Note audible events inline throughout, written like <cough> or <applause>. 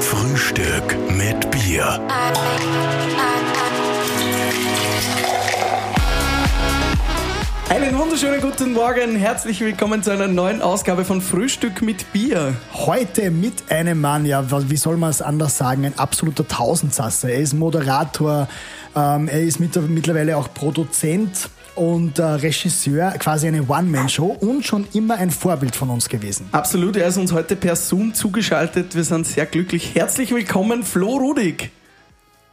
Frühstück mit Bier. Einen wunderschönen guten Morgen, herzlich willkommen zu einer neuen Ausgabe von Frühstück mit Bier. Heute mit einem Mann, ja, wie soll man es anders sagen, ein absoluter Tausendsasser. Er ist Moderator, ähm, er ist mit, mittlerweile auch Produzent und äh, Regisseur, quasi eine One-Man-Show und schon immer ein Vorbild von uns gewesen. Absolut, er ist uns heute per Zoom zugeschaltet. Wir sind sehr glücklich. Herzlich willkommen, Flo Rudig.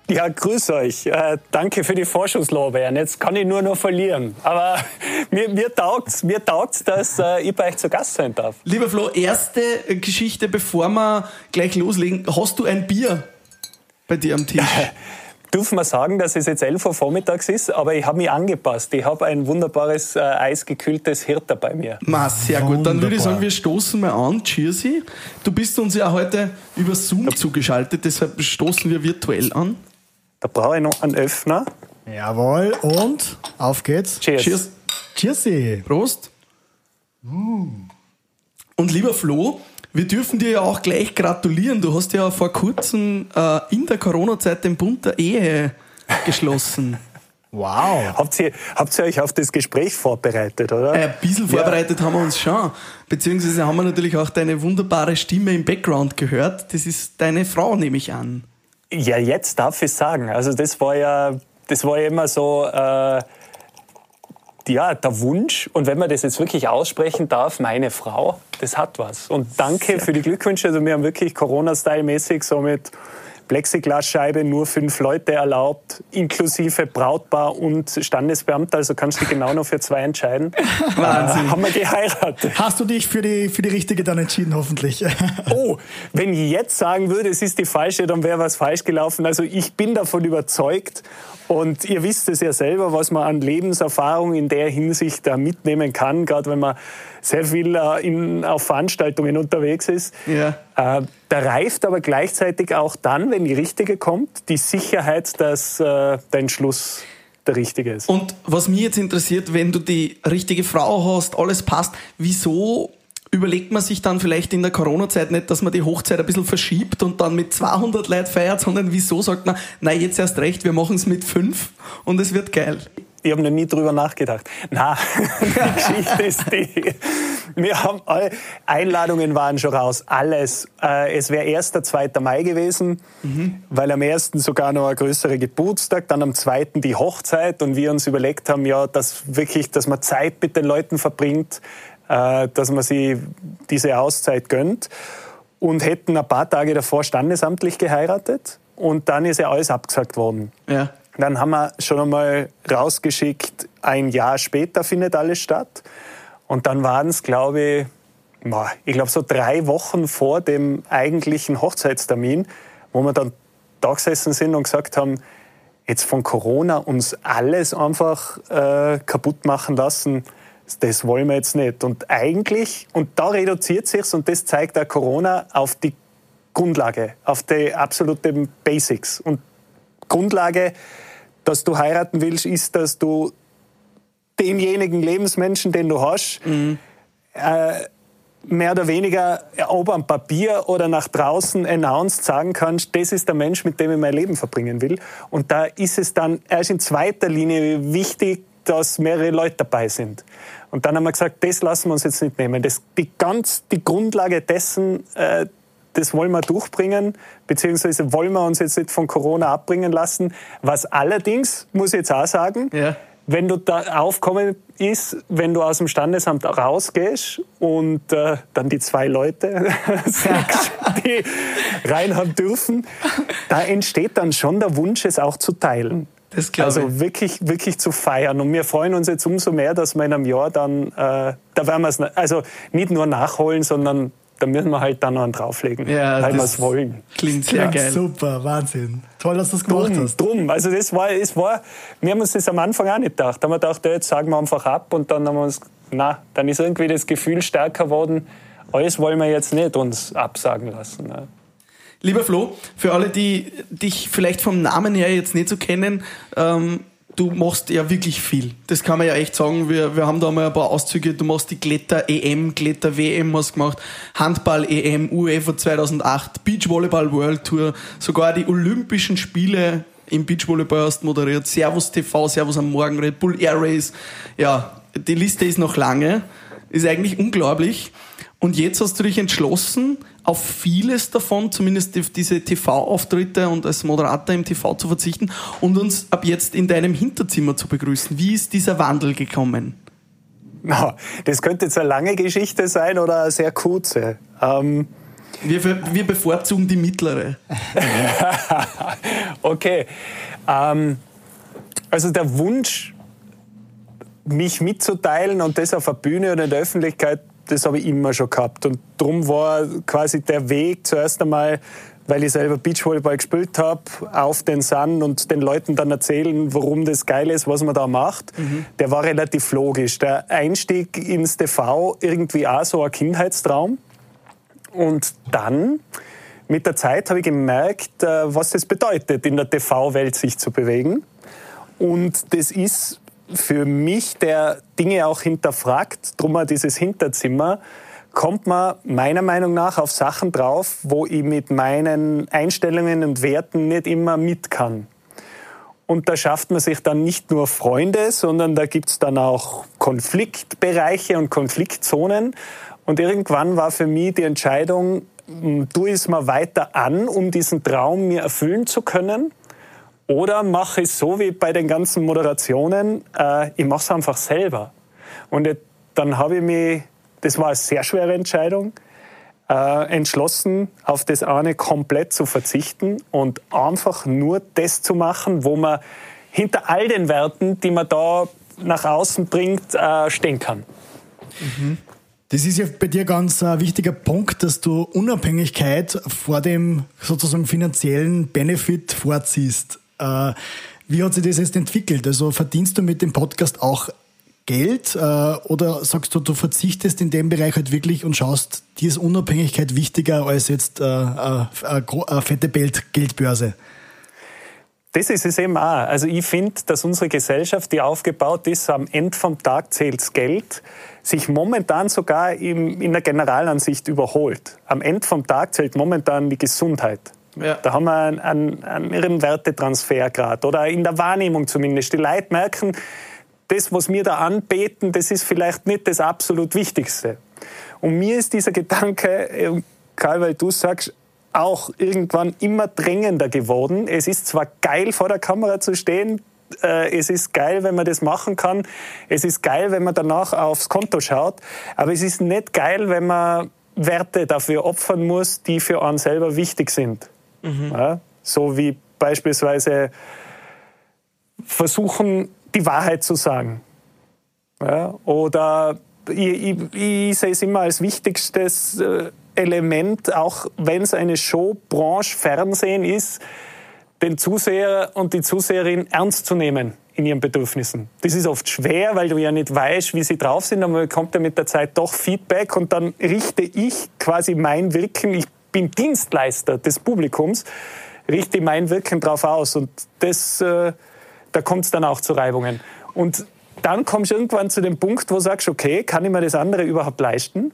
Ja, grüß euch. Äh, danke für die Vorschusslorbeeren. Jetzt kann ich nur noch verlieren. Aber <laughs> mir, mir taugt's, mir taugt's, dass äh, ich bei euch zu Gast sein darf. Lieber Flo, erste Geschichte, bevor wir gleich loslegen. Hast du ein Bier bei dir am Tisch? <laughs> dürfen wir sagen, dass es jetzt 11 Uhr vormittags ist, aber ich habe mich angepasst. Ich habe ein wunderbares, äh, eisgekühltes Hirter bei mir. Ma, sehr gut. Dann würde ich sagen, wir stoßen mal an. Cheersy. Du bist uns ja heute über Zoom ja. zugeschaltet, deshalb stoßen wir virtuell an. Da brauche ich noch einen Öffner. Jawohl, und auf geht's. Cheers. Cheers. Cheersy. Prost. Und lieber Flo, wir dürfen dir ja auch gleich gratulieren. Du hast ja vor kurzem äh, in der Corona-Zeit den Bund der Ehe geschlossen. <laughs> Wow. Habt ihr, habt ihr euch auf das Gespräch vorbereitet, oder? Äh, ein bisschen vorbereitet ja. haben wir uns schon. Beziehungsweise haben wir natürlich auch deine wunderbare Stimme im Background gehört. Das ist deine Frau, nehme ich an. Ja, jetzt darf ich sagen. Also das war ja, das war ja immer so, äh, ja, der Wunsch, und wenn man das jetzt wirklich aussprechen darf, meine Frau, das hat was. Und danke für die Glückwünsche. Also wir haben wirklich Corona-Style-mäßig so mit Plexiglasscheibe nur fünf Leute erlaubt, inklusive Brautpaar und Standesbeamter. Also kannst du genau noch für zwei entscheiden. <laughs> Wahnsinn. Äh, haben wir geheiratet. Hast du dich für die, für die richtige dann entschieden, hoffentlich? <laughs> oh, wenn ich jetzt sagen würde, es ist die falsche, dann wäre was falsch gelaufen. Also ich bin davon überzeugt und ihr wisst es ja selber, was man an Lebenserfahrung in der Hinsicht da mitnehmen kann, gerade wenn man sehr viel äh, in, auf Veranstaltungen unterwegs ist. Ja. Äh, da reift aber gleichzeitig auch dann, wenn die richtige kommt, die Sicherheit, dass äh, der Entschluss der richtige ist. Und was mich jetzt interessiert, wenn du die richtige Frau hast, alles passt, wieso überlegt man sich dann vielleicht in der Corona-Zeit nicht, dass man die Hochzeit ein bisschen verschiebt und dann mit 200 Leuten feiert, sondern wieso sagt man, nein, jetzt erst recht, wir machen es mit fünf und es wird geil. Ich habe noch nie drüber nachgedacht. Na, <laughs> die Geschichte ist die. Wir haben alle Einladungen waren schon raus, alles. Äh, es wäre erst der 2. Mai gewesen, mhm. weil am ersten sogar noch ein größerer Geburtstag, dann am zweiten die Hochzeit und wir uns überlegt haben, ja, dass wirklich, dass man Zeit mit den Leuten verbringt, äh, dass man sie diese Auszeit gönnt und hätten ein paar Tage davor standesamtlich geheiratet und dann ist ja alles abgesagt worden. Ja. Dann haben wir schon einmal rausgeschickt, ein Jahr später findet alles statt. Und dann waren es, glaube ich, ich glaube so drei Wochen vor dem eigentlichen Hochzeitstermin, wo wir dann da gesessen sind und gesagt haben, jetzt von Corona uns alles einfach äh, kaputt machen lassen das wollen wir jetzt nicht. Und eigentlich, und da reduziert sich's und das zeigt auch Corona auf die Grundlage, auf die absoluten Basics. Und Grundlage, dass du heiraten willst, ist, dass du demjenigen Lebensmenschen, den du hast, mhm. äh, mehr oder weniger, ob am Papier oder nach draußen announced sagen kannst, das ist der Mensch, mit dem ich mein Leben verbringen will. Und da ist es dann erst in zweiter Linie wichtig, dass mehrere Leute dabei sind. Und dann haben wir gesagt, das lassen wir uns jetzt nicht nehmen. Das, die, ganz, die Grundlage dessen, äh, das wollen wir durchbringen, beziehungsweise wollen wir uns jetzt nicht von Corona abbringen lassen. Was allerdings, muss ich jetzt auch sagen, ja. wenn du da aufkommen ist, wenn du aus dem Standesamt rausgehst und äh, dann die zwei Leute <laughs> die reinhaben dürfen, da entsteht dann schon der Wunsch, es auch zu teilen. Das also ich. wirklich, wirklich zu feiern. Und wir freuen uns jetzt umso mehr, dass wir in einem Jahr dann, äh, da werden wir es also nicht nur nachholen, sondern da müssen wir halt dann noch einen drauflegen, ja, weil wir es wollen. Klingt sehr ja, geil. Super, Wahnsinn. Toll, dass du das gemacht drum, hast. Drum, also das war, es war, wir haben uns das am Anfang auch nicht gedacht. Da haben wir gedacht, ja, jetzt sagen wir einfach ab und dann haben wir uns, na, dann ist irgendwie das Gefühl stärker geworden, alles wollen wir jetzt nicht uns absagen lassen. Ne? Lieber Flo, für alle, die dich vielleicht vom Namen her jetzt nicht so kennen, ähm, du machst ja wirklich viel. Das kann man ja echt sagen. Wir, wir haben da mal ein paar Auszüge. Du machst die Kletter-EM, Kletter-WM hast gemacht, Handball-EM, UEFA 2008, Beachvolleyball World Tour, sogar die Olympischen Spiele im Beachvolleyball hast moderiert, Servus TV, Servus am Morgen, Red Bull Air Race. Ja, die Liste ist noch lange. Ist eigentlich unglaublich. Und jetzt hast du dich entschlossen, auf vieles davon, zumindest auf diese TV-Auftritte und als Moderator im TV zu verzichten und uns ab jetzt in deinem Hinterzimmer zu begrüßen. Wie ist dieser Wandel gekommen? No, das könnte jetzt eine lange Geschichte sein oder eine sehr kurze. Ähm wir, wir, bevorzugen die mittlere. <laughs> okay. Ähm, also der Wunsch, mich mitzuteilen und das auf der Bühne oder in der Öffentlichkeit das habe ich immer schon gehabt. Und darum war quasi der Weg zuerst einmal, weil ich selber Beachvolleyball gespielt habe, auf den Sand und den Leuten dann erzählen, warum das geil ist, was man da macht, mhm. der war relativ logisch. Der Einstieg ins TV irgendwie auch so ein Kindheitstraum. Und dann, mit der Zeit, habe ich gemerkt, äh, was das bedeutet, in der TV-Welt sich zu bewegen. Und das ist für mich, der Dinge auch hinterfragt, drum mal dieses Hinterzimmer, kommt man meiner Meinung nach auf Sachen drauf, wo ich mit meinen Einstellungen und Werten nicht immer mit kann. Und da schafft man sich dann nicht nur Freunde, sondern da gibt es dann auch Konfliktbereiche und Konfliktzonen. Und irgendwann war für mich die Entscheidung, tu es mal weiter an, um diesen Traum mir erfüllen zu können oder mache ich so wie bei den ganzen Moderationen, äh, ich mache es einfach selber. Und dann habe ich mich, das war eine sehr schwere Entscheidung, äh, entschlossen, auf das eine komplett zu verzichten und einfach nur das zu machen, wo man hinter all den Werten, die man da nach außen bringt, äh, stehen kann. Mhm. Das ist ja bei dir ganz ein wichtiger Punkt, dass du Unabhängigkeit vor dem sozusagen finanziellen Benefit vorziehst. Äh, wie hat sich das jetzt entwickelt? Also verdienst du mit dem Podcast auch Geld äh, oder sagst du, du verzichtest in dem Bereich halt wirklich und schaust, dir ist Unabhängigkeit wichtiger als jetzt äh, eine, eine fette Geldbörse? Das ist es eben auch. Also ich finde, dass unsere Gesellschaft, die aufgebaut ist, am Ende vom Tag zählt Geld, sich momentan sogar in der Generalansicht überholt. Am Ende vom Tag zählt momentan die Gesundheit. Ja. Da haben wir einen, einen, einen irren Wertetransfer gerade oder in der Wahrnehmung zumindest. Die Leute merken, das, was wir da anbeten, das ist vielleicht nicht das absolut Wichtigste. Und mir ist dieser Gedanke, äh, Karl, weil du sagst, auch irgendwann immer drängender geworden. Es ist zwar geil, vor der Kamera zu stehen, äh, es ist geil, wenn man das machen kann, es ist geil, wenn man danach aufs Konto schaut, aber es ist nicht geil, wenn man Werte dafür opfern muss, die für einen selber wichtig sind. Mhm. Ja, so wie beispielsweise versuchen, die Wahrheit zu sagen. Ja, oder ich, ich, ich, sehe es immer als wichtigstes äh, Element, auch wenn es eine Show, Branche, Fernsehen ist, den Zuseher und die Zuseherin ernst zu nehmen in ihren Bedürfnissen. Das ist oft schwer, weil du ja nicht weißt, wie sie drauf sind, aber man bekommt ja mit der Zeit doch Feedback und dann richte ich quasi mein Wirken, ich bin Dienstleister des Publikums, richte mein Wirken drauf aus. Und das, äh, da kommt es dann auch zu Reibungen. Und dann kommst du irgendwann zu dem Punkt, wo du sagst, okay, kann ich mir das andere überhaupt leisten?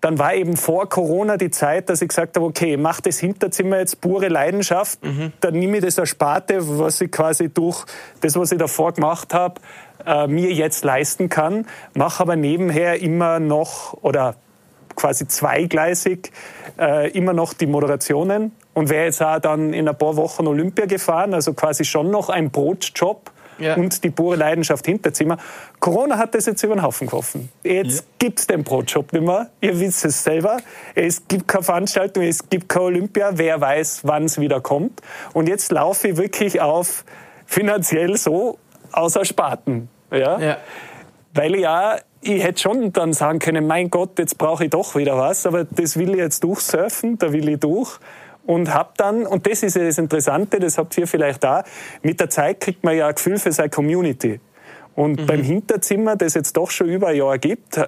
Dann war eben vor Corona die Zeit, dass ich gesagt habe, okay, mach das Hinterzimmer jetzt pure Leidenschaft, mhm. dann nehme ich das Ersparte, was ich quasi durch das, was ich davor gemacht habe, äh, mir jetzt leisten kann, mache aber nebenher immer noch oder quasi zweigleisig äh, immer noch die Moderationen und wäre jetzt auch dann in ein paar Wochen Olympia gefahren, also quasi schon noch ein Brotjob. Ja. und die pure Leidenschaft Hinterzimmer. Corona hat das jetzt über den Haufen geworfen. Jetzt ja. gibt es den Brotjob nicht mehr. Ihr wisst es selber. Es gibt keine Veranstaltung, es gibt keine Olympia. Wer weiß, wann es wieder kommt. Und jetzt laufe ich wirklich auf finanziell so außer Spaten. Ja? ja. Weil ich ja ich hätte schon dann sagen können, mein Gott, jetzt brauche ich doch wieder was, aber das will ich jetzt durchsurfen, da will ich durch und habe dann, und das ist ja das Interessante, das habt ihr vielleicht da, mit der Zeit kriegt man ja ein Gefühl für seine Community. Und mhm. beim Hinterzimmer, das jetzt doch schon über ein Jahr gibt,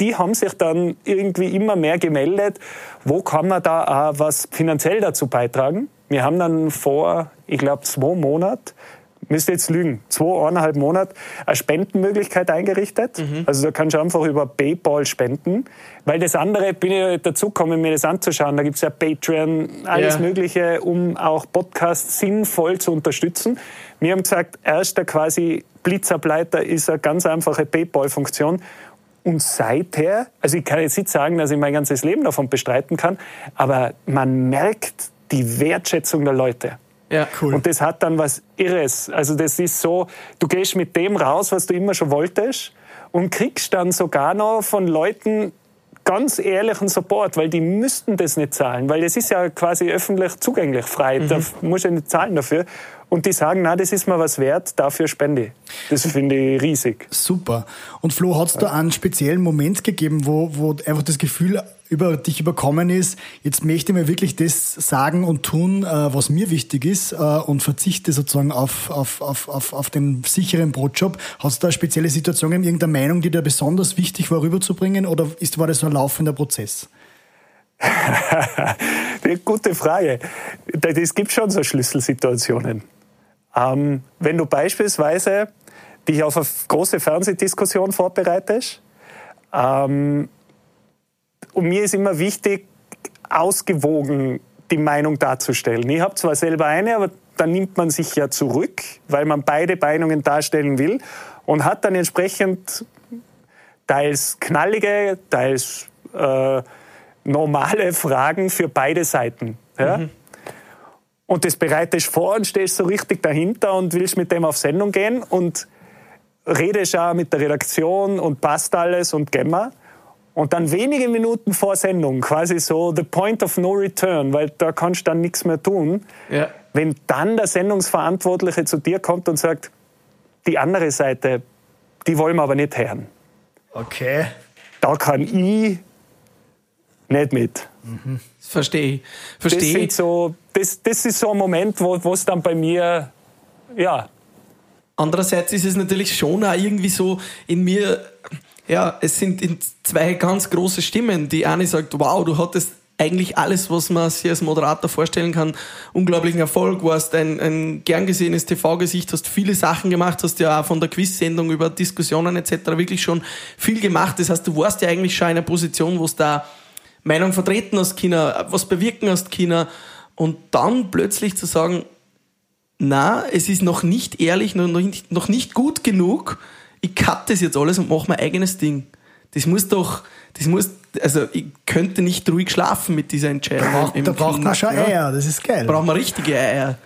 die haben sich dann irgendwie immer mehr gemeldet, wo kann man da auch was finanziell dazu beitragen. Wir haben dann vor, ich glaube, zwei Monaten müsste jetzt lügen, zwei, eineinhalb Monate eine Spendenmöglichkeit eingerichtet. Mhm. Also da kannst du einfach über Paypal spenden. Weil das andere, bin ich dazugekommen, mir das anzuschauen. Da gibt es ja Patreon, alles ja. Mögliche, um auch Podcasts sinnvoll zu unterstützen. Wir haben gesagt, erster quasi Blitzableiter ist eine ganz einfache Paypal-Funktion. Und seither, also ich kann jetzt nicht sagen, dass ich mein ganzes Leben davon bestreiten kann, aber man merkt die Wertschätzung der Leute. Ja, cool. Und das hat dann was Irres. Also das ist so, du gehst mit dem raus, was du immer schon wolltest und kriegst dann sogar noch von Leuten ganz ehrlichen Support, weil die müssten das nicht zahlen, weil das ist ja quasi öffentlich zugänglich, frei. Mhm. Da musst du ja nicht zahlen dafür. Und die sagen, na, das ist mir was wert, dafür spende ich. Das finde ich riesig. Super. Und Flo, hat es da einen speziellen Moment gegeben, wo, wo einfach das Gefühl über dich überkommen ist, jetzt möchte ich mir wirklich das sagen und tun, äh, was mir wichtig ist äh, und verzichte sozusagen auf, auf, auf, auf, auf den sicheren Brotjob. Hast du da spezielle Situationen, irgendeine Meinung, die dir besonders wichtig war, rüberzubringen oder ist, war das so ein laufender Prozess? <laughs> Gute Frage. Es gibt schon so Schlüsselsituationen. Ähm, wenn du beispielsweise dich auf eine große Fernsehdiskussion vorbereitest, ähm, und mir ist immer wichtig, ausgewogen die Meinung darzustellen. Ich habe zwar selber eine, aber dann nimmt man sich ja zurück, weil man beide Meinungen darstellen will und hat dann entsprechend teils knallige, teils äh, normale <laughs> Fragen für beide Seiten. Ja? Mhm. Und das bereitest vor und stehst so richtig dahinter und willst mit dem auf Sendung gehen und redest auch mit der Redaktion und passt alles und gemma. Und dann wenige Minuten vor Sendung, quasi so the point of no return, weil da kannst du dann nichts mehr tun. Ja. Wenn dann der Sendungsverantwortliche zu dir kommt und sagt, die andere Seite, die wollen wir aber nicht hören. Okay. Da kann ich nicht mit. Mhm. Verstehe ich. Verstehe. Das, so, das, das ist so ein Moment, wo es dann bei mir, ja. Andererseits ist es natürlich schon auch irgendwie so in mir, ja, es sind zwei ganz große Stimmen. Die eine sagt, wow, du hattest eigentlich alles, was man sich als Moderator vorstellen kann, unglaublichen Erfolg, warst ein, ein gern gesehenes TV-Gesicht, hast viele Sachen gemacht, hast ja auch von der Quiz-Sendung über Diskussionen etc. wirklich schon viel gemacht. Das heißt, du warst ja eigentlich schon in einer Position, wo es da Meinung vertreten hast, China, was bewirken hast, China. Und dann plötzlich zu sagen, na, es ist noch nicht ehrlich, noch nicht, noch nicht gut genug, ich cut das jetzt alles und mache mein eigenes Ding. Das muss doch, das muss, also ich könnte nicht ruhig schlafen mit dieser Entscheidung. Brauch, da braucht man schon Eier, das ist geil. Braucht man richtige Eier.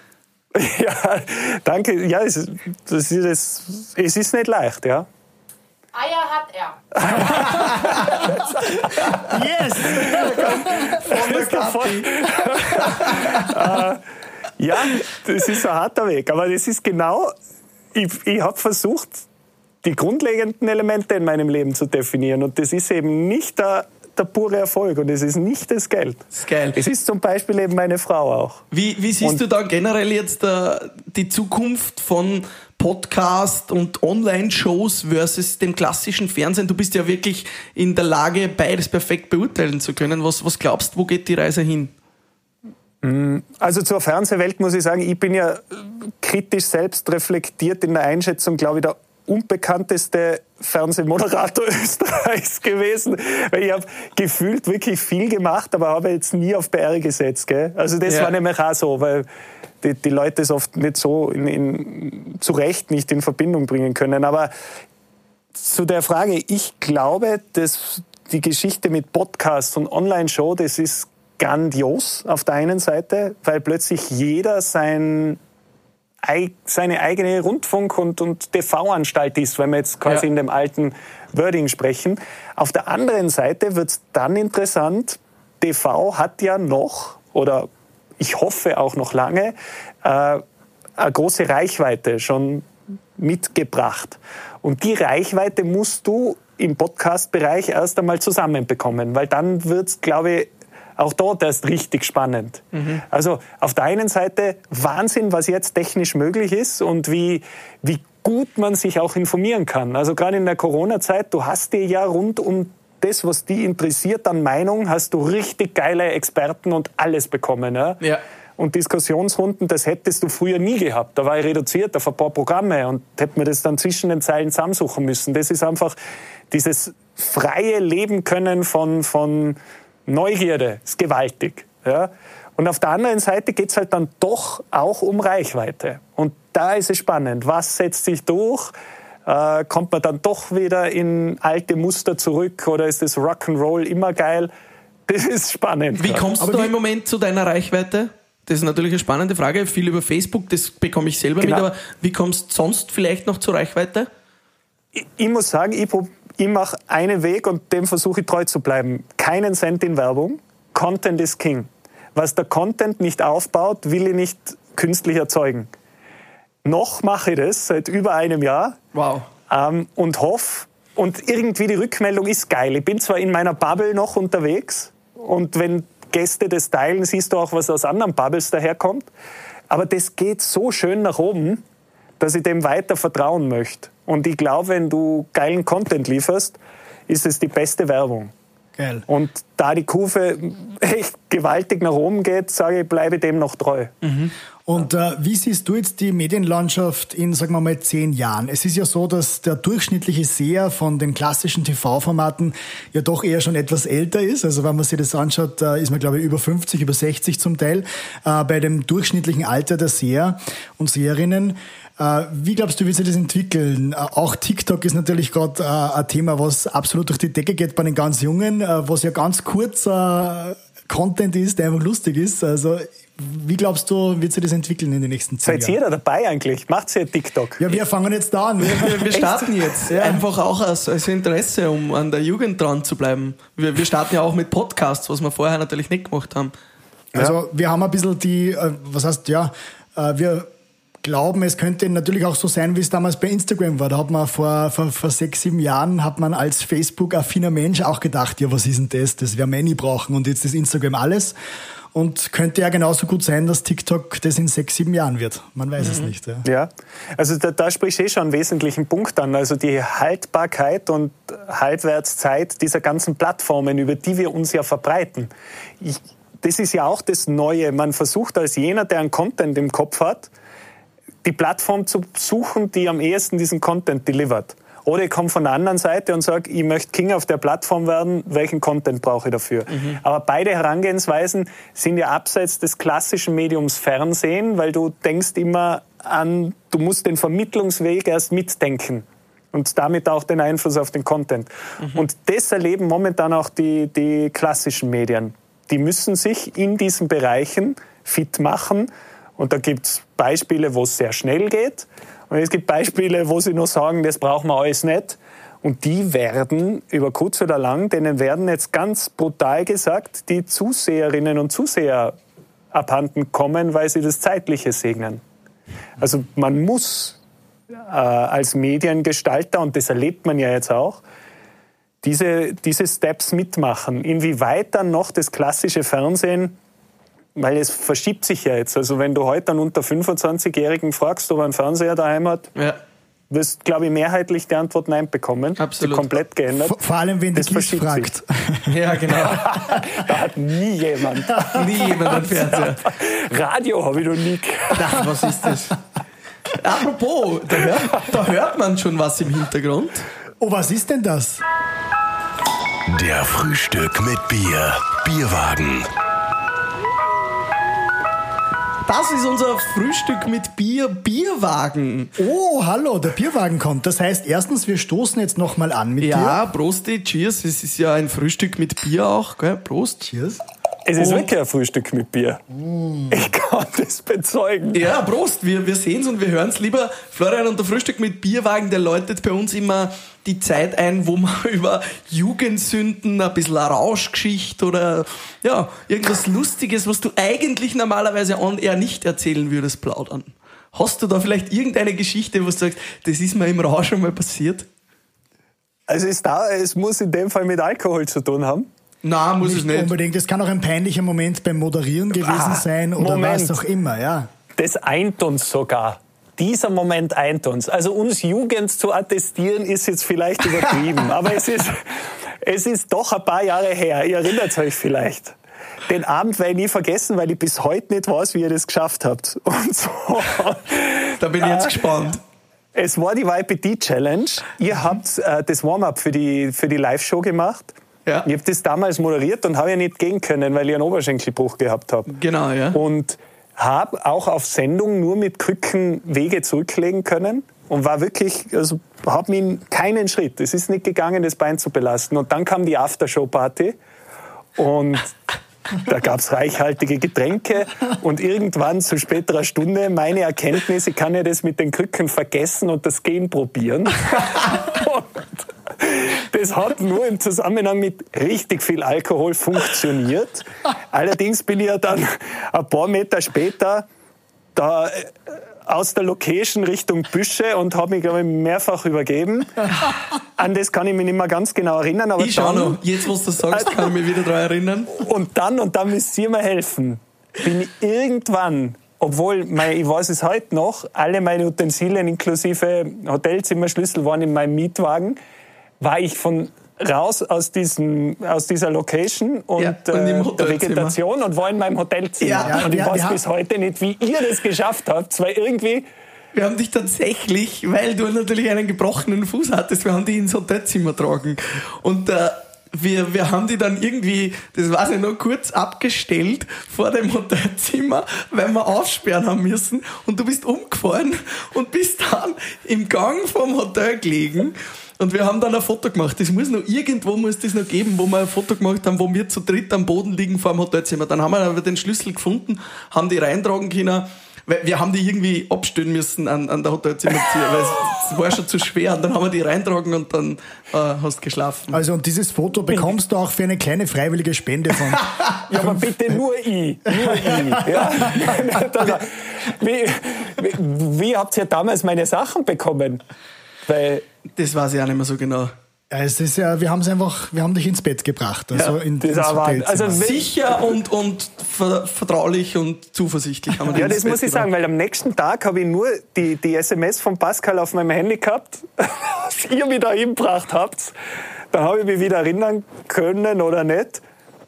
<laughs> Ja, danke. Ja, es, das ist, es ist nicht leicht, ja. Eier hat er. <laughs> yes! Von der äh, ja, das ist ein harter Weg. Aber das ist genau, ich, ich habe versucht, die grundlegenden Elemente in meinem Leben zu definieren. Und das ist eben nicht der, der pure Erfolg und es ist nicht das Geld. Das geil. Es ist zum Beispiel eben meine Frau auch. Wie, wie siehst und du da generell jetzt uh, die Zukunft von Podcast und Online-Shows versus dem klassischen Fernsehen. Du bist ja wirklich in der Lage, beides perfekt beurteilen zu können. Was, was glaubst du, wo geht die Reise hin? Mm, also zur Fernsehwelt muss ich sagen, ich bin ja kritisch selbst reflektiert in der Einschätzung, glaube ich, der unbekannteste Fernsehmoderator <laughs> Österreichs gewesen. Weil ich habe gefühlt wirklich viel gemacht, aber habe jetzt nie auf PR gesetzt. Gell? Also das ja. war nämlich auch so, weil die, die Leute es oft nicht so in, in, zu Recht nicht in Verbindung bringen können. Aber zu der Frage, ich glaube, dass die Geschichte mit Podcast und Online-Show, das ist grandios auf der einen Seite, weil plötzlich jeder sein, seine eigene Rundfunk- und, und TV-Anstalt ist, wenn wir jetzt quasi ja. in dem alten Wording sprechen. Auf der anderen Seite wird es dann interessant, TV hat ja noch, oder ich hoffe auch noch lange, äh, eine große Reichweite schon mitgebracht. Und die Reichweite musst du im Podcast-Bereich erst einmal zusammenbekommen, weil dann wird es, glaube ich, auch dort erst richtig spannend. Mhm. Also auf der einen Seite Wahnsinn, was jetzt technisch möglich ist und wie, wie gut man sich auch informieren kann. Also gerade in der Corona-Zeit, du hast dir ja rund um das, was die interessiert an Meinung, hast du richtig geile Experten und alles bekommen. Ja? ja. und Diskussionsrunden, das hättest du früher nie gehabt. Da war ich reduziert auf ein paar Programme und hätte mir das dann zwischen den Zeilen zusammensuchen müssen. Das ist einfach dieses freie Leben können von, von Neugierde. ist gewaltig. Ja? Und auf der anderen Seite geht es halt dann doch auch um Reichweite. Und da ist es spannend. Was setzt sich durch? Äh, kommt man dann doch wieder in alte Muster zurück oder ist das Rock'n'Roll immer geil? Das ist spannend. Wie kommst du da im Moment zu deiner Reichweite? Das ist natürlich eine spannende Frage. Viel über Facebook, das bekomme ich selber genau. mit. Aber wie kommst du sonst vielleicht noch zur Reichweite? Ich, ich muss sagen, ich, ich mache einen Weg und dem versuche ich treu zu bleiben. Keinen Cent in Werbung. Content is King. Was der Content nicht aufbaut, will ich nicht künstlich erzeugen. Noch mache ich das seit über einem Jahr. Wow. Ähm, und hoffe, und irgendwie die Rückmeldung ist geil. Ich bin zwar in meiner Bubble noch unterwegs und wenn Gäste das teilen, siehst du auch, was aus anderen Bubbles daherkommt. Aber das geht so schön nach oben, dass ich dem weiter vertrauen möchte. Und ich glaube, wenn du geilen Content lieferst, ist es die beste Werbung. Geil. Und da die Kurve echt gewaltig nach oben geht, sage ich, bleibe dem noch treu. Mhm. Und äh, wie siehst du jetzt die Medienlandschaft in, sagen wir mal, zehn Jahren? Es ist ja so, dass der durchschnittliche Seher von den klassischen TV-Formaten ja doch eher schon etwas älter ist. Also wenn man sich das anschaut, äh, ist man, glaube ich, über 50, über 60 zum Teil. Äh, bei dem durchschnittlichen Alter der Seher und Seherinnen. Äh, wie glaubst du, wie sich das entwickeln? Äh, auch TikTok ist natürlich gerade äh, ein Thema, was absolut durch die Decke geht bei den ganz Jungen, was ja ganz kurzer Content ist, der einfach lustig ist. Also wie glaubst du, wird sich das entwickeln in den nächsten zehn Jahren? Seid jeder dabei eigentlich? Macht ihr TikTok? Ja, wir fangen jetzt da an. Wir, wir starten jetzt. Ja. Einfach auch als, als, Interesse, um an der Jugend dran zu bleiben. Wir, wir starten ja auch mit Podcasts, was wir vorher natürlich nicht gemacht haben. Also wir haben ein bisschen die, was heißt, ja, wir glauben, es könnte natürlich auch so sein, wie es damals bei Instagram war. Da hat man vor, vor, vor sechs, sieben Jahren hat man als Facebook-affiner Mensch auch gedacht, ja, was ist denn das? Das werden wir nie brauchen. Und jetzt ist Instagram alles. Und könnte ja genauso gut sein, dass TikTok das in sechs, sieben Jahren wird. Man weiß mhm. es nicht. Ja, ja. also da, da sprichst du eh schon einen wesentlichen Punkt an. Also die Haltbarkeit und Halbwertszeit dieser ganzen Plattformen, über die wir uns ja verbreiten. Ich, das ist ja auch das Neue. Man versucht als jener, der einen Content im Kopf hat, die Plattform zu suchen, die am ehesten diesen Content delivert. Oder ich komme von der anderen Seite und sage, ich möchte King auf der Plattform werden, welchen Content brauche ich dafür? Mhm. Aber beide Herangehensweisen sind ja abseits des klassischen Mediums Fernsehen, weil du denkst immer an, du musst den Vermittlungsweg erst mitdenken und damit auch den Einfluss auf den Content. Mhm. Und das erleben momentan auch die, die klassischen Medien. Die müssen sich in diesen Bereichen fit machen, und da gibt es Beispiele, wo es sehr schnell geht. Und es gibt Beispiele, wo sie nur sagen, das brauchen wir alles nicht. Und die werden über kurz oder lang, denen werden jetzt ganz brutal gesagt, die Zuseherinnen und Zuseher abhanden kommen, weil sie das Zeitliche segnen. Also man muss äh, als Mediengestalter, und das erlebt man ja jetzt auch, diese, diese Steps mitmachen. Inwieweit dann noch das klassische Fernsehen weil es verschiebt sich ja jetzt. Also wenn du heute einen unter 25-Jährigen fragst, ob er einen Fernseher daheim hat, ja. wirst, glaube ich, mehrheitlich die Antwort Nein bekommen. Absolut. komplett geändert. Vor, vor allem, wenn das die Kies fragt. <laughs> ja, genau. da hat nie jemand. <laughs> nie jemand einen Fernseher. Radio habe ich noch nie Ach, was ist das? Apropos, da hört, da hört man schon was im Hintergrund. Oh, was ist denn das? Der Frühstück mit Bier. Bierwagen. Das ist unser Frühstück mit Bier, Bierwagen. Oh, hallo, der Bierwagen kommt. Das heißt, erstens, wir stoßen jetzt nochmal an mit ja, dir. Ja, Prosti, cheers. Es ist ja ein Frühstück mit Bier auch, gell? Prost. Cheers. Es ist wirklich ein Frühstück mit Bier. Mm. Ich kann das bezeugen. Ja, Prost. Wir, wir sehen es und wir hören es lieber. Florian und der Frühstück mit Bierwagen, der läutet bei uns immer die Zeit ein, wo man <laughs> über Jugendsünden, ein bisschen Rauschgeschichte oder ja, irgendwas Lustiges, was du eigentlich normalerweise on air nicht erzählen würdest, plaudern. Hast du da vielleicht irgendeine Geschichte, wo du sagst, das ist mir im Rausch schon mal passiert? Also es, da, es muss in dem Fall mit Alkohol zu tun haben. Nein, muss nicht es nicht. Unbedingt. Es kann auch ein peinlicher Moment beim Moderieren gewesen ah, sein oder Moment. was auch immer, ja. Das eint uns sogar. Dieser Moment eint uns. Also uns Jugend zu attestieren ist jetzt vielleicht übertrieben, <laughs> aber es ist, es ist doch ein paar Jahre her. Ihr erinnert euch vielleicht. den Abend werde ich nie vergessen, weil ich bis heute nicht weiß, wie ihr das geschafft habt. <laughs> Und so. Da bin ich jetzt gespannt. Es war die YPD Challenge. Ihr habt äh, das Warm-up für die, für die Live-Show gemacht. Ja. Ich habe das damals moderiert und habe ja nicht gehen können, weil ich einen Oberschenkelbruch gehabt habe. Genau, ja. Und habe auch auf Sendung nur mit Krücken Wege zurücklegen können und war wirklich, also habe mir keinen Schritt. Es ist nicht gegangen, das Bein zu belasten. Und dann kam die Aftershow-Party und <laughs> da gab es reichhaltige Getränke und irgendwann zu späterer Stunde meine Erkenntnis, ich kann ja das mit den Krücken vergessen und das Gehen probieren. <laughs> Das hat nur im Zusammenhang mit richtig viel Alkohol funktioniert. Allerdings bin ich ja dann ein paar Meter später da äh, aus der Location Richtung Büsche und habe mich, glaube ich, mehrfach übergeben. An das kann ich mich nicht mehr ganz genau erinnern. Aber Ich dann, noch. Jetzt, was du sagst, kann ich mich wieder daran erinnern. und dann, und dann müsst ihr mir helfen, bin ich irgendwann, obwohl, mein, ich weiß es heute noch, alle meine Utensilien inklusive Hotelzimmerschlüssel waren in meinem Mietwagen, war ich von raus aus, diesem, aus dieser Location und, Ja, und äh, der. Vegetation und war in meinem Hotelzimmer. Ja, und ich weiß bis heute nicht, wie ihr das geschafft habt, weil irgendwie Wir haben dich tatsächlich, weil du natürlich einen gebrochenen Fuß hattest, wir haben dich ins Hotelzimmer tragen. Und äh, wir, wir haben die dann irgendwie, das weiß ich noch, kurz abgestellt vor dem Hotelzimmer, weil wir aufsperren haben müssen. Und du bist umgefahren und bist dann im Gang vom Hotel gelegen. Und wir haben dann ein Foto gemacht. Das muss noch irgendwo muss das noch geben, wo wir ein Foto gemacht haben, wo wir zu dritt am Boden liegen vor dem Hotelzimmer. Dann haben wir aber den Schlüssel gefunden, haben die reintragen können. Weil wir haben die irgendwie abstellen müssen an, an der Hotelzimmertür, weil es, es war schon zu schwer. Und dann haben wir die reintragen und dann äh, hast du geschlafen. Also und dieses Foto bekommst du auch für eine kleine freiwillige Spende von. <laughs> Ja, aber bitte nur <laughs> ich. Nur ich. Ja? <laughs> wie, wie, wie habt ihr damals meine Sachen bekommen? Weil Das weiß ich auch nicht mehr so genau. Ja, es ist ja, wir haben es einfach, wir haben dich ins Bett gebracht. Also in, das ins war- Hotelzimmer. also Sicher und, und ver, vertraulich und zuversichtlich haben wir <laughs> Ja, das Bett muss ich gebracht. sagen, weil am nächsten Tag habe ich nur die, die SMS von Pascal auf meinem Handy gehabt, <laughs> was ihr wieder hingebracht habt. Da habe ich mich wieder erinnern können oder nicht.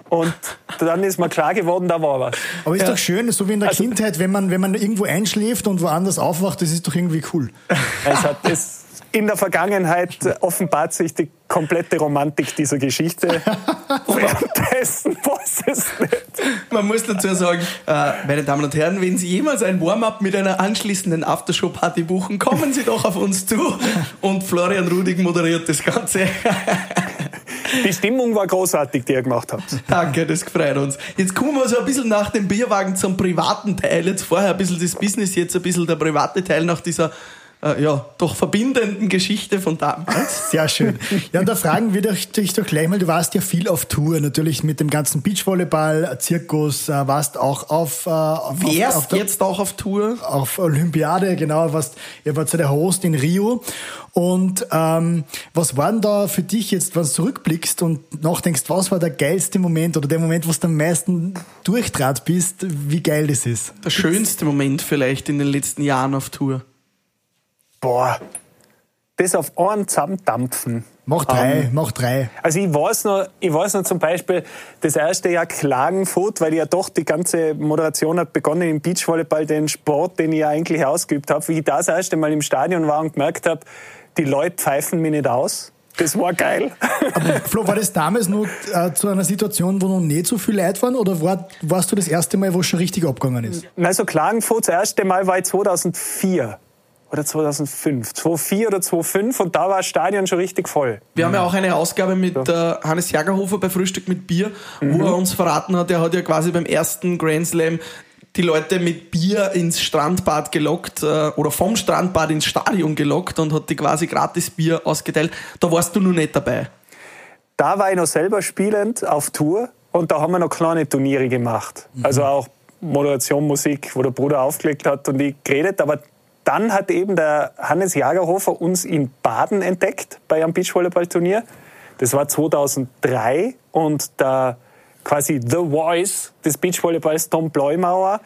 Und dann ist mir klar geworden, da war was. Aber ist Ja. doch schön, so wie in der Also- Kindheit, wenn man, wenn man irgendwo einschläft und woanders aufwacht, das ist doch irgendwie cool. <laughs> Es hat es in der Vergangenheit offenbart sich die komplette Romantik dieser Geschichte. <laughs> Währenddessen weiß es nicht. Man muss dazu sagen, äh, meine Damen und Herren, wenn Sie jemals ein Warm-up mit einer anschließenden Aftershow-Party buchen, kommen Sie doch auf uns zu. Und Florian Rudig moderiert das Ganze. <laughs> Die Stimmung war großartig, die ihr gemacht habt. Danke, das freut uns. Jetzt kommen wir so ein bisschen nach dem Bierwagen zum privaten Teil. Jetzt vorher ein bisschen das Business, jetzt ein bisschen der private Teil nach dieser äh, ja, doch verbindenden Geschichte von damals. <laughs> Sehr schön. Ja, und da fragen wir dich, dich doch gleich mal, du warst ja viel auf Tour, natürlich mit dem ganzen Beachvolleyball, Zirkus, äh, warst auch auf, äh, auf, Wer auf, auf, jetzt auch auf Tour? auf Olympiade, genau, warst, ihr wart ja der Host in Rio. Und ähm, was war denn da für dich jetzt, wenn du zurückblickst und nachdenkst, was war der geilste Moment oder der Moment, wo du am meisten durchtrat bist, wie geil das ist? Der schönste Moment vielleicht in den letzten Jahren auf Tour. Boah, das auf einen zusammendampfen. Mach drei, Ähm, mach drei. Also ich weiß noch, ich weiß noch zum Beispiel das erste Jahr Klagenfurt, weil ich ja doch die ganze Moderation hat begonnen im Beachvolleyball, den Sport, den ich ja eigentlich ausgeübt habe, wie ich das erste Mal im Stadion war und gemerkt habe, die Leute pfeifen mich nicht aus. Das war geil. Aber Flo, war das damals nur äh, zu einer Situation, wo noch nicht so viele Leute waren oder war, warst du das erste Mal, wo es schon richtig abgegangen ist? Also Klagenfurt, das erste Mal war ich 2004 oder 2005. 2004 oder 2005 und da war das Stadion schon richtig voll. Wir haben ja auch eine Ausgabe mit äh, Hannes Jagerhofer bei Frühstück mit Bier, wo er uns verraten hat, er hat ja quasi beim ersten Grand Slam die Leute mit Bier ins Strandbad gelockt äh, oder vom Strandbad ins Stadion gelockt und hat die quasi gratis Bier ausgeteilt. Da warst du noch nicht dabei. da war ich noch selber spielend auf Tour und da haben wir noch kleine Turniere gemacht. Also auch Moderation, Musik, wo der Bruder aufgelegt hat und ich geredet. Aber dann hat eben der Hannes Jagerhofer uns in Baden entdeckt bei einem Beachvolleyball-Turnier. Das war 2003 und der quasi The Voice des Beachvolleyballs, Tom Bleumauer,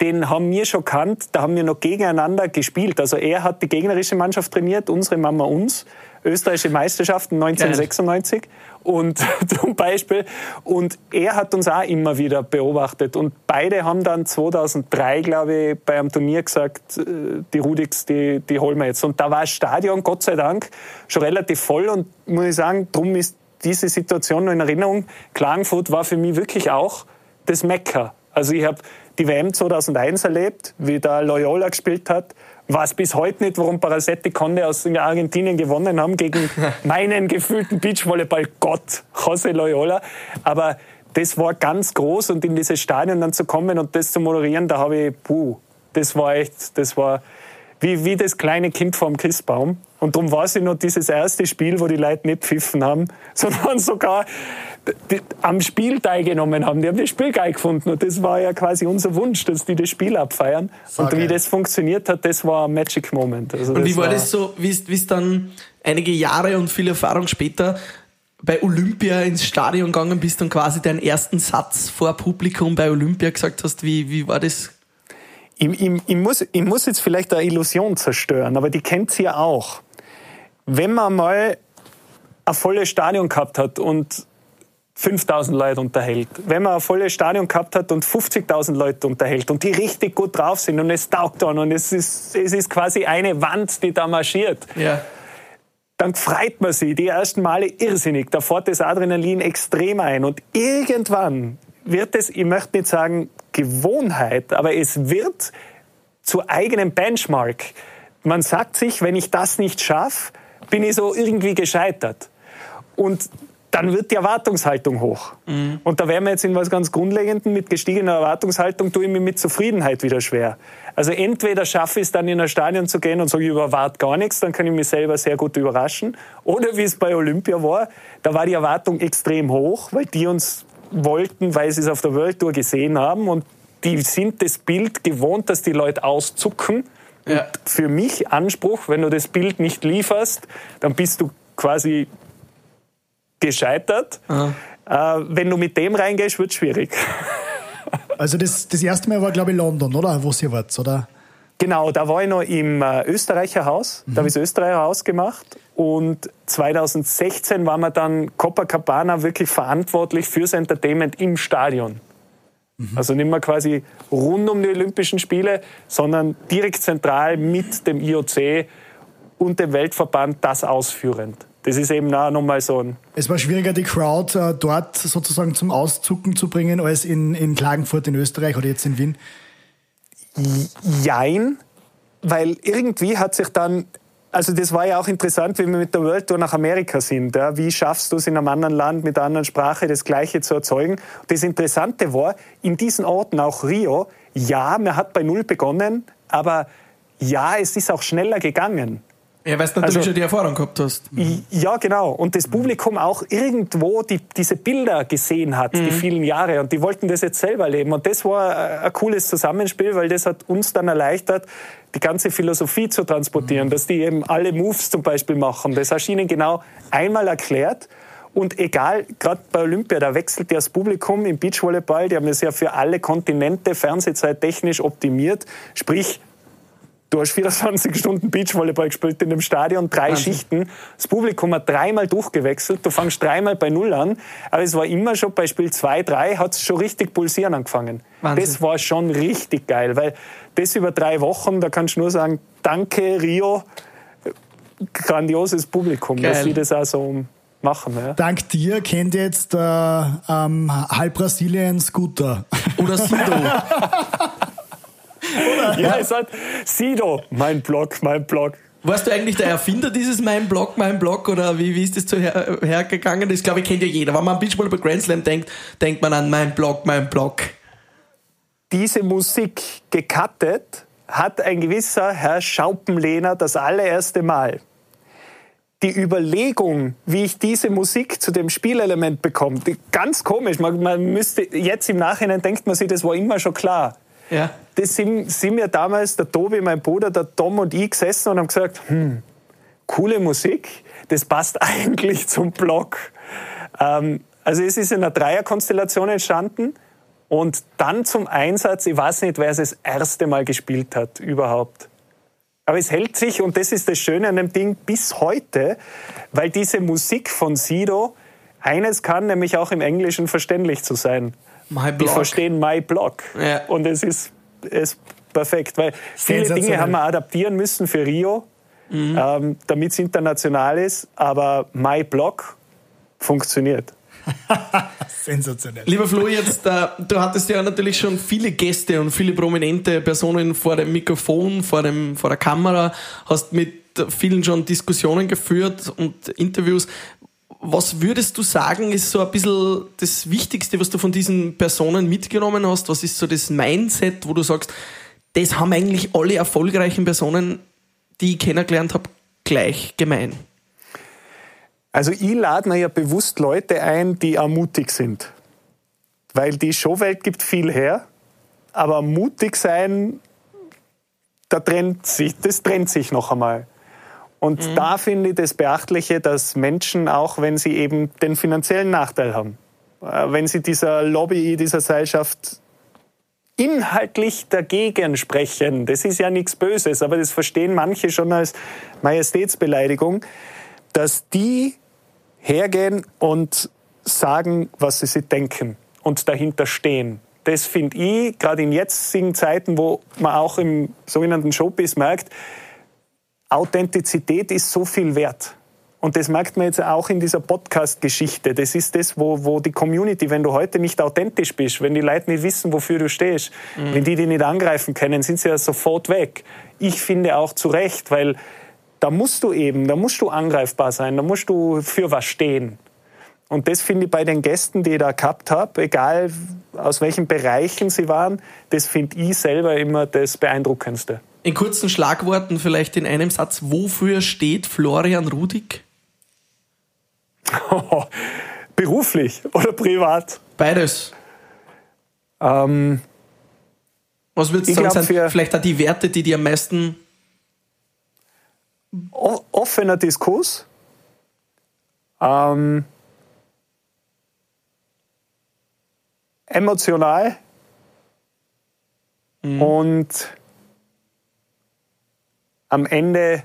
den haben wir schon kannt, da haben wir noch gegeneinander gespielt. Also er hat die gegnerische Mannschaft trainiert, unsere Mama uns. Österreichische Meisterschaften 1996 Geil. und <laughs> zum Beispiel. Und er hat uns auch immer wieder beobachtet. Und beide haben dann 2003 glaube ich bei einem Turnier gesagt äh, die Rudix die die holen wir jetzt. Und da war das Stadion Gott sei Dank schon relativ voll. Und muss ich sagen drum ist diese Situation noch in Erinnerung. Klagenfurt war für mich wirklich auch das Mekka also ich habe die WM 2001 erlebt, wie da Loyola gespielt hat. Weiß bis heute nicht, warum Parasetti Conde aus Argentinien gewonnen haben gegen <laughs> meinen gefühlten Beachvolleyball-Gott José Loyola. Aber das war ganz groß und in dieses Stadion dann zu kommen und das zu moderieren, da habe ich, puh, das war echt, das war wie, wie das kleine Kind vorm Christbaum. Und darum war es noch dieses erste Spiel, wo die Leute nicht pfiffen haben, <laughs> sondern sogar die, am Spiel teilgenommen haben. Die haben das Spiel geil gefunden und das war ja quasi unser Wunsch, dass die das Spiel abfeiern. So und geil. wie das funktioniert hat, das war ein Magic Moment. Also und wie war, war das so, wie es dann einige Jahre und viel Erfahrung später bei Olympia ins Stadion gegangen bist und quasi deinen ersten Satz vor Publikum bei Olympia gesagt hast, wie, wie war das? Ich, ich, ich, muss, ich muss jetzt vielleicht eine Illusion zerstören, aber die kennt ihr ja auch. Wenn man mal ein volles Stadion gehabt hat und 5000 Leute unterhält, wenn man ein volles Stadion gehabt hat und 50.000 Leute unterhält und die richtig gut drauf sind und es taugt dann und es ist, es ist quasi eine Wand, die da marschiert, ja. dann freut man sich die ersten Male irrsinnig. Da fährt das Adrenalin extrem ein und irgendwann wird es, ich möchte nicht sagen Gewohnheit, aber es wird zu eigenem Benchmark. Man sagt sich, wenn ich das nicht schaffe, bin ich so irgendwie gescheitert. Und dann wird die Erwartungshaltung hoch. Mhm. Und da wären wir jetzt in was ganz Grundlegendem. Mit gestiegener Erwartungshaltung tue ich mir mit Zufriedenheit wieder schwer. Also entweder schaffe ich es dann in ein Stadion zu gehen und sage, ich überwarte gar nichts, dann kann ich mich selber sehr gut überraschen. Oder wie es bei Olympia war, da war die Erwartung extrem hoch, weil die uns wollten, weil sie es auf der World Tour gesehen haben und die sind das Bild gewohnt, dass die Leute auszucken. Ja. für mich Anspruch, wenn du das Bild nicht lieferst, dann bist du quasi gescheitert. Äh, wenn du mit dem reingehst, wird es schwierig. <laughs> Also das, das erste Mal war, glaube ich, London, oder? Wo ihr wart, oder? Genau, da war ich noch im äh, Österreicher Haus. Mhm. Da habe ich das Österreicher Haus gemacht. Und 2016 waren wir dann Copacabana wirklich verantwortlich fürs Entertainment im Stadion. Mhm. Also nicht mehr quasi rund um die Olympischen Spiele, sondern direkt zentral mit dem IOC und dem Weltverband das ausführend das ist eben auch nochmal so ein. Es war schwieriger, die Crowd äh, dort sozusagen zum Auszucken zu bringen, als in, in Klagenfurt in Österreich oder jetzt in Wien? Jein, weil irgendwie hat sich dann also das war ja auch interessant, wie wir mit der World Tour nach Amerika sind. Ja. Wie schaffst du es in einem anderen Land mit einer anderen Sprache das Gleiche zu erzeugen? Das Interessante war, in diesen Orten, auch Rio, ja, man hat bei Null begonnen, aber ja, es ist auch schneller gegangen. Ja, weil du natürlich also, schon die Erfahrung gehabt hast. Ja, genau. Und das Publikum auch irgendwo die, diese Bilder gesehen hat, mhm. die vielen Jahre. Und die wollten das jetzt selber erleben. Und das war ein cooles Zusammenspiel, weil das hat uns dann erleichtert, die ganze Philosophie zu transportieren, mhm. dass die eben alle Moves zum Beispiel machen. Das hast du ihnen genau einmal erklärt. Und egal, gerade bei Olympia, da wechselt ja das Publikum im Beachvolleyball, die haben das ja für alle Kontinente Fernsehzeit technisch optimiert. Sprich, Du hast 24 <laughs> Stunden Beachvolleyball gespielt in dem Stadion, drei Wahnsinn. Schichten. Das Publikum hat dreimal durchgewechselt. Du fängst dreimal bei Null an. Aber es war immer schon bei Spiel 2, 3 hat es schon richtig pulsieren angefangen. Wahnsinn. Das war schon richtig geil, weil das über drei Wochen, da kannst du nur sagen, danke Rio, grandioses Publikum, geil. dass sie das auch so machen. Ja. Dank dir kennt jetzt äh, ähm, halb Brasilien Scooter. Oder Sido. <laughs> <laughs> Oder? Ja, es hat Sido, mein Blog, mein Blog. Warst du eigentlich der Erfinder dieses Mein Blog, Mein Blog oder wie, wie ist das so her, hergegangen? Das glaube ich kennt ja jeder. Wenn man an Beachball bei Grand Slam denkt, denkt man an Mein Blog, Mein Blog. Diese Musik gecuttet hat ein gewisser Herr Schaupenlehner das allererste Mal. Die Überlegung, wie ich diese Musik zu dem Spielelement bekomme, ganz komisch. Man, man müsste jetzt im Nachhinein denkt man sich, das war immer schon klar. Ja. Das sind, sind wir damals, der Tobi, mein Bruder, der Tom und ich gesessen und haben gesagt, hm, coole Musik, das passt <laughs> eigentlich zum Blog. Ähm, also es ist in einer Dreierkonstellation entstanden und dann zum Einsatz, ich weiß nicht, wer es das erste Mal gespielt hat überhaupt. Aber es hält sich, und das ist das Schöne an dem Ding, bis heute, weil diese Musik von Sido eines kann, nämlich auch im Englischen verständlich zu sein. My Die Blog. verstehen My Blog. Ja. Und es ist, ist perfekt, weil viele Dinge haben wir adaptieren müssen für Rio, ähm, damit es international ist, aber My Blog funktioniert. <laughs> Sensationell. Lieber Flo, jetzt, äh, du hattest ja natürlich schon viele Gäste und viele prominente Personen vor dem Mikrofon, vor, dem, vor der Kamera, hast mit vielen schon Diskussionen geführt und Interviews. Was würdest du sagen, ist so ein bisschen das Wichtigste, was du von diesen Personen mitgenommen hast? Was ist so das Mindset, wo du sagst, das haben eigentlich alle erfolgreichen Personen, die ich kennengelernt habe, gleich gemein? Also ich lade mir ja bewusst Leute ein, die mutig sind. Weil die Showwelt gibt viel her, aber mutig sein, da trennt sich, das trennt sich noch einmal. Und da finde ich das Beachtliche, dass Menschen, auch wenn sie eben den finanziellen Nachteil haben, äh, wenn sie dieser Lobby, dieser Gesellschaft inhaltlich dagegen sprechen, das ist ja nichts Böses, aber das verstehen manche schon als Majestätsbeleidigung, dass die hergehen und sagen, was sie sich denken und dahinter stehen. Das finde ich, gerade in jetzigen Zeiten, wo man auch im sogenannten Showbiz merkt, Authentizität ist so viel wert. Und das merkt man jetzt auch in dieser Podcast-Geschichte. Das ist das, wo, wo die Community, wenn du heute nicht authentisch bist, wenn die Leute nicht wissen, wofür du stehst, wenn die dich nicht angreifen können, sind sie ja sofort weg. Ich finde auch zu Recht, weil da musst du eben, da musst du angreifbar sein, da musst du für was stehen. Und das finde ich bei den Gästen, die ich da gehabt habe, egal aus welchen Bereichen sie waren, das finde ich selber immer das Beeindruckendste. In kurzen Schlagworten, vielleicht in einem Satz, wofür steht Florian Rudig? <laughs> Beruflich oder privat? Beides. Ähm, Was würdest du sagen, glaub, sind vielleicht auch die Werte, die dir am meisten. offener Diskurs. Ähm, emotional. Und am Ende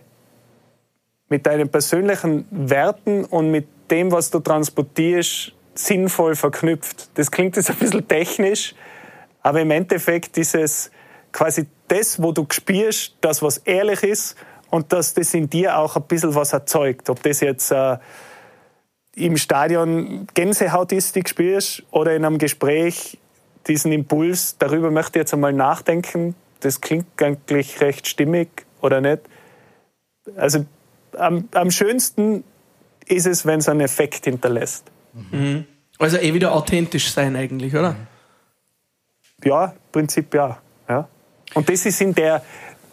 mit deinen persönlichen Werten und mit dem, was du transportierst, sinnvoll verknüpft. Das klingt jetzt ein bisschen technisch, aber im Endeffekt ist es quasi das, wo du spürst, das, was ehrlich ist und dass das in dir auch ein bisschen was erzeugt. Ob das jetzt äh, im Stadion Gänsehaut ist, die spürst, oder in einem Gespräch diesen Impuls, darüber möchte ich jetzt einmal nachdenken, das klingt eigentlich recht stimmig oder nicht. Also am, am schönsten ist es, wenn es einen Effekt hinterlässt. Also eh wieder authentisch sein eigentlich, oder? Ja, im Prinzip ja. ja. Und das ist in der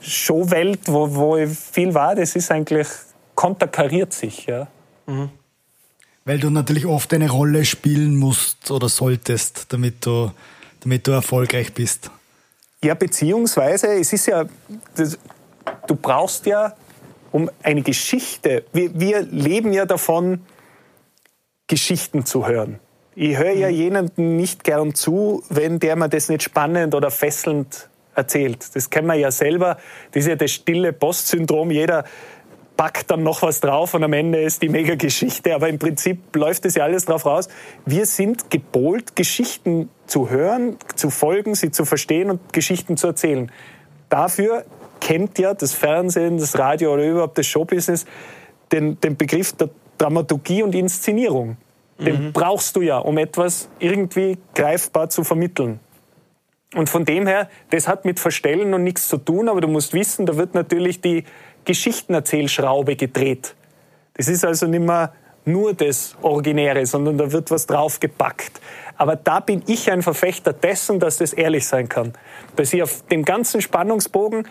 Showwelt, wo, wo ich viel war, das ist eigentlich, konterkariert sich. Ja. Weil du natürlich oft eine Rolle spielen musst oder solltest, damit du, damit du erfolgreich bist. Ja, beziehungsweise, es ist ja, das, du brauchst ja um eine Geschichte, wir, wir leben ja davon, Geschichten zu hören. Ich höre ja jemandem nicht gern zu, wenn der mir das nicht spannend oder fesselnd erzählt. Das kennen wir ja selber. Das ist ja das stille Post-Syndrom. Jeder packt dann noch was drauf und am Ende ist die Mega-Geschichte. Aber im Prinzip läuft das ja alles drauf raus. Wir sind gebohlt, Geschichten zu hören, zu folgen, sie zu verstehen und Geschichten zu erzählen. Dafür kennt ja das Fernsehen, das Radio oder überhaupt das Showbusiness den, den Begriff der Dramaturgie und Inszenierung. Den brauchst du ja, um etwas irgendwie greifbar zu vermitteln. Und von dem her, das hat mit Verstellen und nichts zu tun, aber du musst wissen, da wird natürlich die Geschichtenerzählschraube gedreht. Das ist also nicht mehr nur das Originäre, sondern da wird was draufgepackt. Aber da bin ich ein Verfechter dessen, dass das ehrlich sein kann. Dass ich auf dem ganzen Spannungsbogen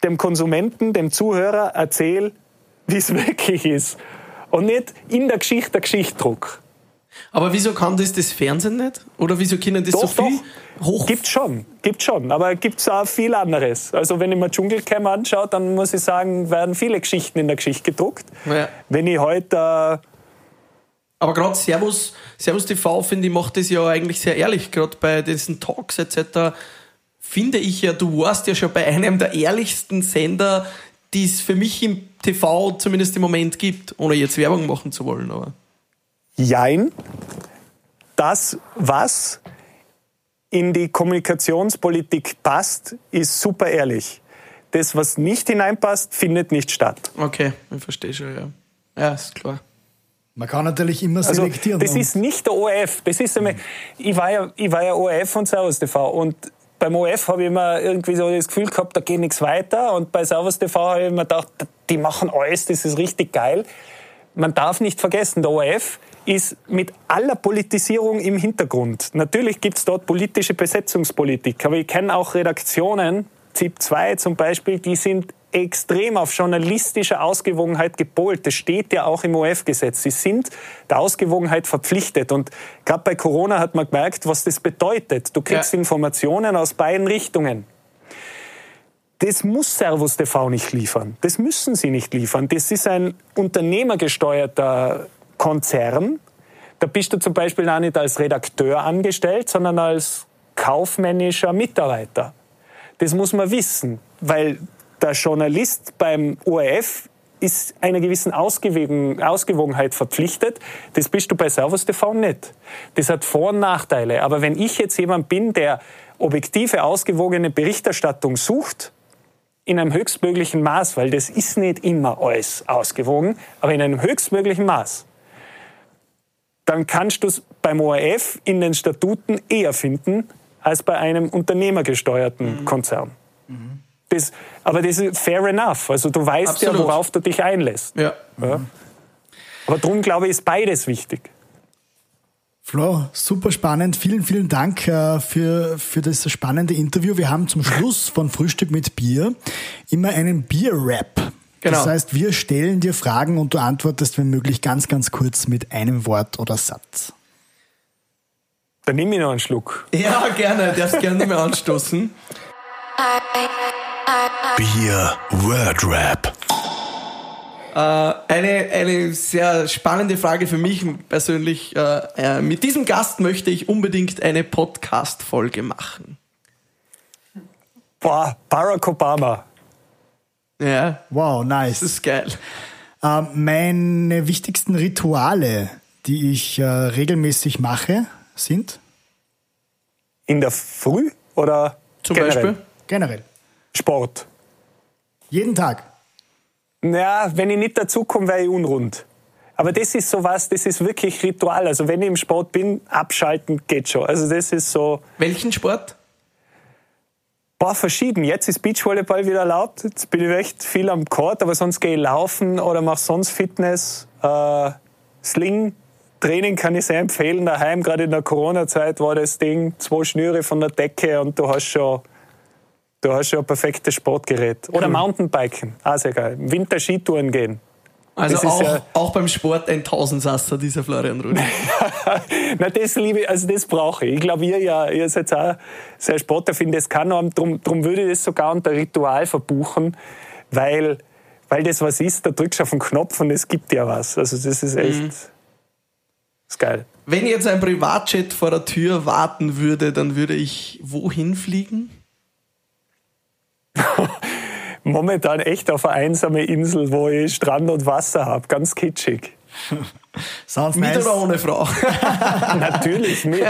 dem Konsumenten, dem Zuhörer erzähle, wie es <laughs> wirklich ist. Und nicht in der Geschichte der Geschichtdruck. Aber wieso kann das das Fernsehen nicht? Oder wieso können das so Doch, viel doch. hoch... Gibt schon, gibt schon. Aber gibt es auch viel anderes. Also wenn ich mir Dschungelcamp anschaue, dann muss ich sagen, werden viele Geschichten in der Geschichte gedruckt. Ja. Wenn ich heute äh, Aber gerade Servus, Servus TV, finde ich, macht das ja eigentlich sehr ehrlich, gerade bei diesen Talks etc. finde ich ja, du warst ja schon bei einem der ehrlichsten Sender, die es für mich im TV zumindest im Moment gibt, ohne jetzt Werbung machen zu wollen. Aber. Jein. Das, was in die Kommunikationspolitik passt, ist super ehrlich. Das, was nicht hineinpasst, findet nicht statt. Okay, ich verstehe schon, ja. Ja, ist klar. Man kann natürlich immer Also, selektieren. das und- ist nicht der ORF. Das ist einmal, ich, war ja, ich war ja ORF und Servus TV. Und beim ORF habe ich immer irgendwie so das Gefühl gehabt, da geht nichts weiter. Und bei Servus TV habe ich immer gedacht, die machen alles, das ist richtig geil. Man darf nicht vergessen, der ORF ist mit aller Politisierung im Hintergrund. Natürlich gibt es dort politische Besetzungspolitik, aber ich kenne auch Redaktionen, ZIP 2 zum Beispiel, die sind extrem auf journalistische Ausgewogenheit gepolt. Das steht ja auch im OF-Gesetz. Sie sind der Ausgewogenheit verpflichtet. Und gerade bei Corona hat man gemerkt, was das bedeutet. Du kriegst Ja. Informationen aus beiden Richtungen. Das muss Servus TV nicht liefern. Das müssen sie nicht liefern. Das ist ein unternehmergesteuerter Konzern. Da bist du zum Beispiel auch nicht als Redakteur angestellt, sondern als kaufmännischer Mitarbeiter. Das muss man wissen, weil der Journalist beim ORF ist einer gewissen Ausgewogen, Ausgewogenheit verpflichtet. Das bist du bei Servus TV nicht. Das hat Vor- und Nachteile. Aber wenn ich jetzt jemand bin, der objektive, ausgewogene Berichterstattung sucht, in einem höchstmöglichen Maß, weil das ist nicht immer alles ausgewogen, aber in einem höchstmöglichen Maß, dann kannst du es beim ORF in den Statuten eher finden als bei einem unternehmergesteuerten Konzern. Das, aber das ist fair enough. Also du weißt Absolut. ja, worauf du dich einlässt. Ja. Ja. Aber darum glaube ich, ist beides wichtig. Flo, super spannend. Vielen, vielen Dank äh, für, für das spannende Interview. Wir haben zum Schluss von Frühstück mit Bier immer einen Bier-Rap. Genau. Das heißt, wir stellen dir Fragen und du antwortest, wenn möglich, ganz, ganz kurz mit einem Wort oder Satz. Dann nehme ich noch einen Schluck. Ja, gerne. Darfst gerne mal anstoßen. Bier Word Rap. Eine, eine sehr spannende Frage für mich persönlich. Äh, äh, mit diesem Gast möchte ich unbedingt eine Podcast-Folge machen. Boah, Barack Obama. Ja, Wow, nice. das ist geil. Ähm, meine wichtigsten Rituale, die ich äh, regelmäßig mache, sind In der Früh oder Zum generell? Beispiel? generell Sport. jeden Tag. Ja, wenn ich nicht dazukomme, wäre ich unrund. Aber das ist sowas, das ist wirklich Ritual. Also wenn ich im Sport bin, abschalten geht schon. Also das ist so, Welchen Sport? boah, verschieden. Jetzt ist Beachvolleyball wieder erlaubt. Jetzt bin ich echt viel am Court, aber sonst gehe ich laufen oder mache sonst Fitness. Äh, Sling, Training kann ich sehr empfehlen. Daheim, gerade in der Corona-Zeit, war das Ding zwei Schnüre von der Decke und du hast schon, du hast schon ein perfektes Sportgerät. Oder Mountainbiken, auch sehr geil. Im Winter Skitouren gehen. Also auch, ja- auch beim Sport ein Tausendsasser, dieser Florian Rudi. <laughs> Na, das liebe ich, also das brauche ich. Ich glaube, ihr ja, ihr seid auch sehr sportaffin, das kann haben. Drum, drum würde ich das sogar unter Ritual verbuchen, weil, weil das was ist, da drückst du auf den Knopf und es gibt dir was. Also das ist echt, ist geil. Wenn jetzt ein Privatjet vor der Tür warten würde, dann würde ich wohin fliegen? <laughs> Momentan echt auf einer einsamen Insel, wo ich Strand und Wasser habe, ganz kitschig. <laughs> Sounds Mit nice. oder ohne Frau? <laughs> Natürlich mit.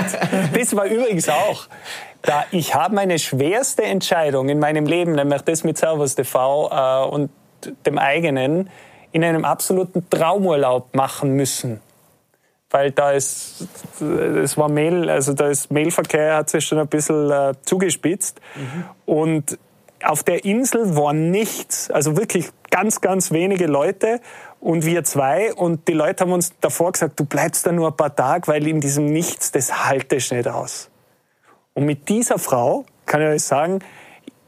Das war übrigens auch. Da ich habe meine schwerste Entscheidung in meinem Leben, nämlich das mit Servus TV äh, und dem eigenen, in einem absoluten Traumurlaub machen müssen. Weil da ist, es war Mail, also da ist Mailverkehr, hat sich schon ein bisschen äh, zugespitzt. Und auf der Insel war nichts, also wirklich ganz, ganz wenige Leute und wir zwei. Und die Leute haben uns davor gesagt, du bleibst da nur ein paar Tage, weil in diesem Nichts, das halte ich nicht aus. Und mit dieser Frau kann ich euch sagen,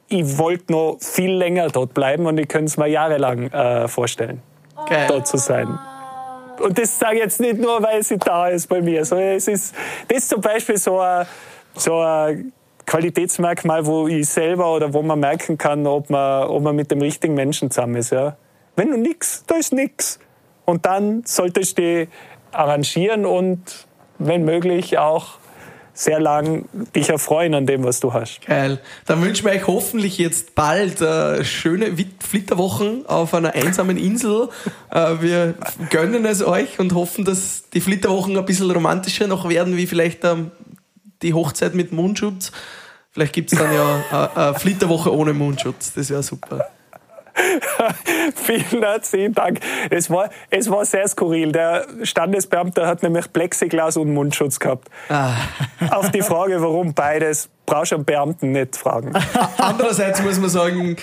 ich wollte noch viel länger dort bleiben und ich könnte es mir jahrelang äh, vorstellen, Geil. dort zu sein. Und das sage ich jetzt nicht nur, weil sie da ist bei mir, sondern es ist, das ist zum Beispiel so ein, so ein Qualitätsmerkmal, wo ich selber oder wo man merken kann, ob man, ob man mit dem richtigen Menschen zusammen ist. Ja? Wenn du nix, da ist nix. Und dann solltest du dich arrangieren und wenn möglich auch sehr lang dich erfreuen an dem, was du hast. Geil. Dann wünschen wir euch hoffentlich jetzt bald äh, schöne Flitterwochen auf einer einsamen Insel. Äh, wir gönnen es euch und hoffen, dass die Flitterwochen ein bisschen romantischer noch werden, wie vielleicht ähm, die Hochzeit mit Mundschutz. Vielleicht gibt es dann ja <laughs> eine Flitterwoche ohne Mundschutz. Das wäre super. <laughs> Vielen herzlichen Dank. Es war, es war sehr skurril. Der Standesbeamte hat nämlich Plexiglas und Mundschutz gehabt. Ah. <laughs> Auf die Frage, warum beides, brauchst du einen Beamten nicht fragen. Andererseits muss man sagen,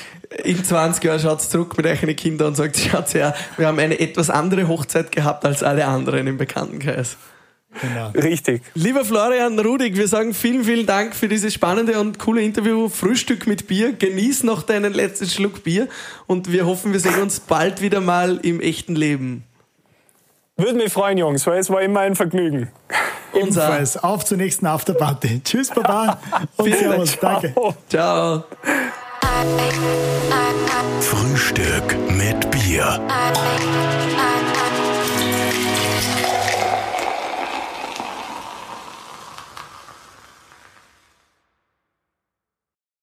in 20 Jahren schaut zurück mit euren Kindern und sagt, schaut her, wir haben eine etwas andere Hochzeit gehabt als alle anderen im Bekanntenkreis. Genau. Richtig. Lieber Florian Rudig, wir sagen vielen, vielen Dank für dieses spannende und coole Interview. Frühstück mit Bier. Genieß noch deinen letzten Schluck Bier und wir hoffen, wir sehen uns bald wieder mal im echten Leben. Würde mich freuen, Jungs, weil es war immer ein Vergnügen. Ebenfalls. Auf zur nächsten Afterparty. <laughs> Tschüss, Baba. Und Servus. Danke. Ciao. Frühstück mit Bier.